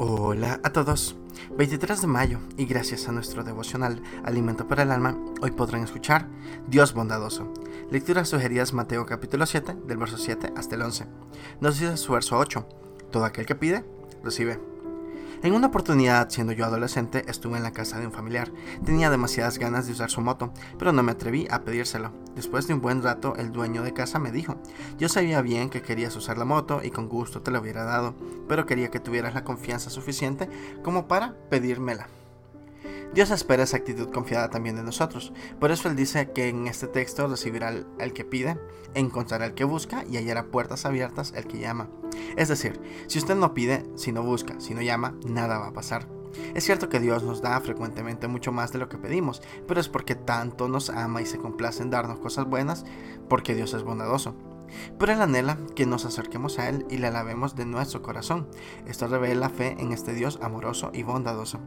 Hola a todos. 23 de mayo y gracias a nuestro devocional Alimento para el Alma, hoy podrán escuchar Dios bondadoso. Lecturas sugeridas Mateo capítulo 7 del verso 7 hasta el 11. Nos dice su verso 8. Todo aquel que pide, recibe. En una oportunidad, siendo yo adolescente, estuve en la casa de un familiar. Tenía demasiadas ganas de usar su moto, pero no me atreví a pedírselo. Después de un buen rato, el dueño de casa me dijo, yo sabía bien que querías usar la moto y con gusto te la hubiera dado, pero quería que tuvieras la confianza suficiente como para pedírmela. Dios espera esa actitud confiada también de nosotros. Por eso Él dice que en este texto recibirá al, que pide, encontrará al que busca y hallará puertas abiertas el que llama. Es decir, si usted no pide, si no busca, si no llama, nada va a pasar. Es cierto que Dios nos da frecuentemente mucho más de lo que pedimos, pero es porque tanto nos ama y se complace en darnos cosas buenas, porque Dios es bondadoso. Pero Él anhela que nos acerquemos a Él y le alabemos de nuestro corazón. Esto revela fe en este Dios amoroso y bondadoso.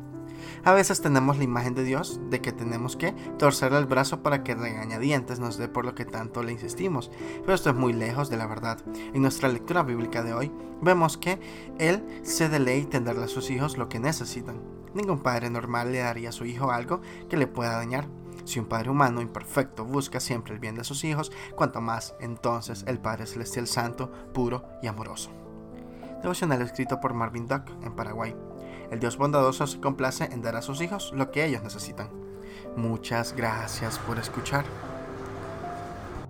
A veces tenemos la imagen de Dios de que tenemos que torcerle el brazo para que regañadientes nos dé por lo que tanto le insistimos, pero esto es muy lejos de la verdad. En nuestra lectura bíblica de hoy vemos que Él se deleita en darle a sus hijos lo que necesitan. Ningún padre normal le daría a su hijo algo que le pueda dañar. Si un Padre humano imperfecto busca siempre el bien de sus hijos, cuanto más entonces el Padre Celestial Santo, puro y amoroso. Devocional escrito por Marvin Duck en Paraguay. El Dios bondadoso se complace en dar a sus hijos lo que ellos necesitan. Muchas gracias por escuchar.